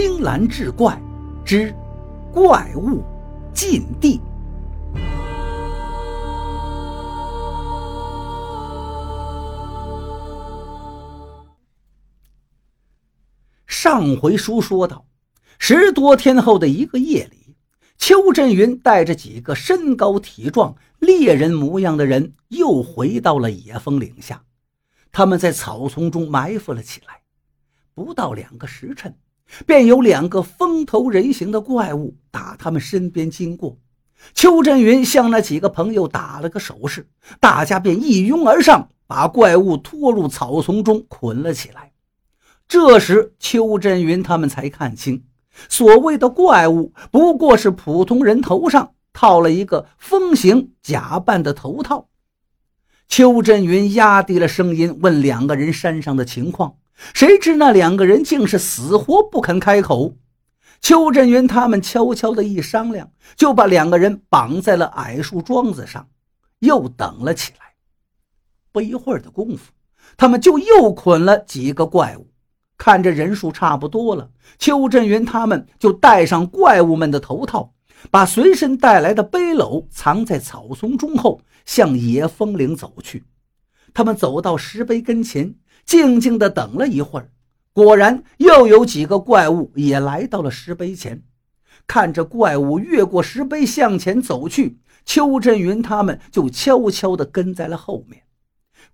青蓝志怪之怪物禁地。上回书说到，十多天后的一个夜里，邱振云带着几个身高体壮、猎人模样的人又回到了野风岭下。他们在草丛中埋伏了起来，不到两个时辰。便有两个风头人形的怪物打他们身边经过，邱振云向那几个朋友打了个手势，大家便一拥而上，把怪物拖入草丛中捆了起来。这时，邱振云他们才看清，所谓的怪物不过是普通人头上套了一个风形假扮的头套。邱振云压低了声音问两个人山上的情况。谁知那两个人竟是死活不肯开口。邱振云他们悄悄的一商量，就把两个人绑在了矮树桩子上，又等了起来。不一会儿的功夫，他们就又捆了几个怪物。看着人数差不多了，邱振云他们就戴上怪物们的头套，把随身带来的背篓藏在草丛中后，向野风岭走去。他们走到石碑跟前。静静地等了一会儿，果然又有几个怪物也来到了石碑前。看着怪物越过石碑向前走去，邱振云他们就悄悄地跟在了后面。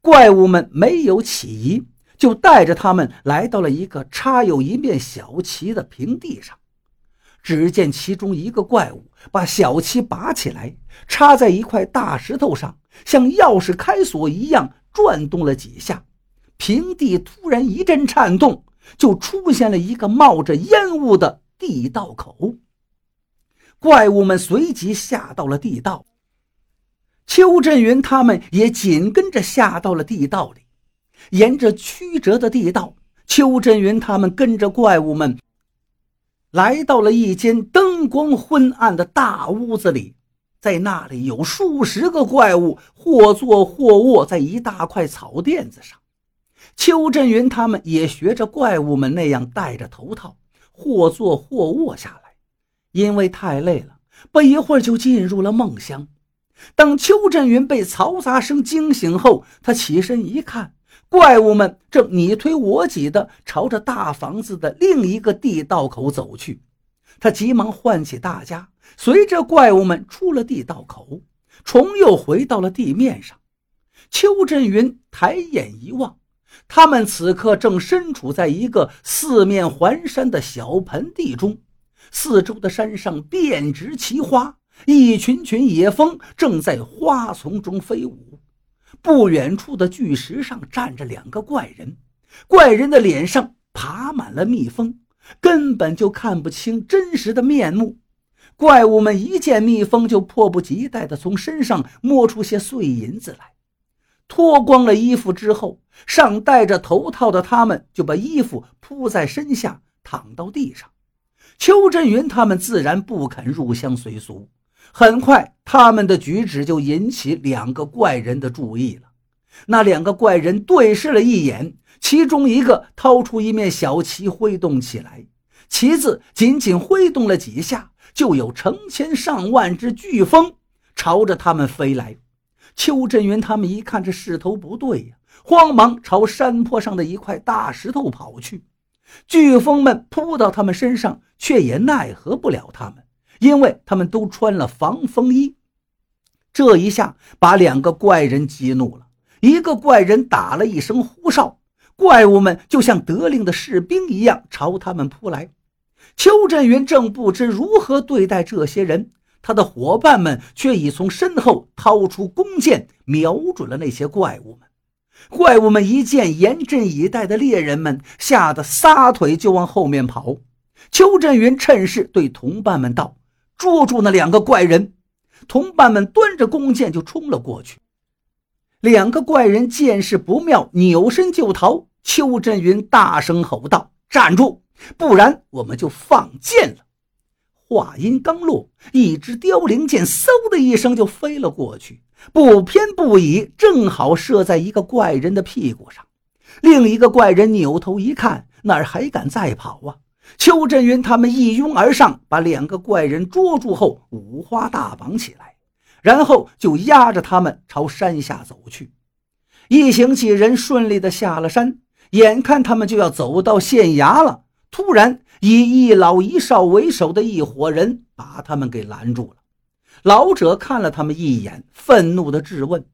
怪物们没有起疑，就带着他们来到了一个插有一面小旗的平地上。只见其中一个怪物把小旗拔起来，插在一块大石头上，像钥匙开锁一样转动了几下。平地突然一阵颤动，就出现了一个冒着烟雾的地道口。怪物们随即下到了地道，邱振云他们也紧跟着下到了地道里。沿着曲折的地道，邱振云他们跟着怪物们来到了一间灯光昏暗的大屋子里，在那里有数十个怪物，或坐或卧在一大块草垫子上。邱振云他们也学着怪物们那样戴着头套，或坐或卧下来，因为太累了，不一会儿就进入了梦乡。等邱振云被嘈杂声惊醒后，他起身一看，怪物们正你推我挤地朝着大房子的另一个地道口走去。他急忙唤起大家，随着怪物们出了地道口，重又回到了地面上。邱振云抬眼一望。他们此刻正身处在一个四面环山的小盆地中，四周的山上遍植奇花，一群群野蜂正在花丛中飞舞。不远处的巨石上站着两个怪人，怪人的脸上爬满了蜜蜂，根本就看不清真实的面目。怪物们一见蜜蜂，就迫不及待地从身上摸出些碎银子来。脱光了衣服之后，上戴着头套的他们就把衣服铺在身下，躺到地上。邱振云他们自然不肯入乡随俗。很快，他们的举止就引起两个怪人的注意了。那两个怪人对视了一眼，其中一个掏出一面小旗挥动起来，旗子仅仅挥动了几下，就有成千上万只飓风朝着他们飞来。邱振云他们一看这势头不对呀，慌忙朝山坡上的一块大石头跑去。飓风们扑到他们身上，却也奈何不了他们，因为他们都穿了防风衣。这一下把两个怪人激怒了，一个怪人打了一声呼哨，怪物们就像得令的士兵一样朝他们扑来。邱振云正不知如何对待这些人。他的伙伴们却已从身后掏出弓箭，瞄准了那些怪物们。怪物们一见严阵以待的猎人们，吓得撒腿就往后面跑。邱振云趁势对同伴们道：“捉住那两个怪人！”同伴们端着弓箭就冲了过去。两个怪人见势不妙，扭身就逃。邱振云大声吼道：“站住，不然我们就放箭了！”话音刚落，一支凋零箭嗖的一声就飞了过去，不偏不倚，正好射在一个怪人的屁股上。另一个怪人扭头一看，哪还敢再跑啊？邱振云他们一拥而上，把两个怪人捉住后五花大绑起来，然后就压着他们朝山下走去。一行几人顺利的下了山，眼看他们就要走到县衙了，突然以一老一少为首的一伙人把他们给拦住了。老者看了他们一眼，愤怒的质问：“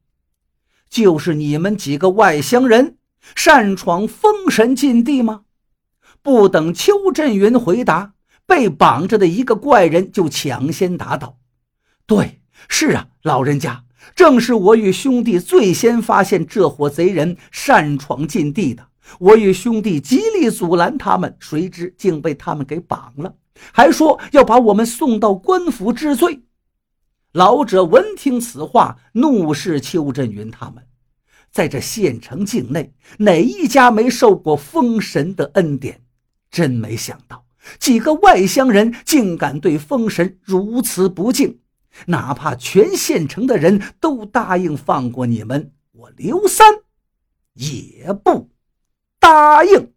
就是你们几个外乡人擅闯封神禁地吗？”不等邱振云回答，被绑着的一个怪人就抢先答道：“对，是啊，老人家。”正是我与兄弟最先发现这伙贼人擅闯禁地的，我与兄弟极力阻拦他们，谁知竟被他们给绑了，还说要把我们送到官府治罪。老者闻听此话，怒视邱振云他们，在这县城境内，哪一家没受过封神的恩典？真没想到，几个外乡人竟敢对封神如此不敬。哪怕全县城的人都答应放过你们，我刘三也不答应。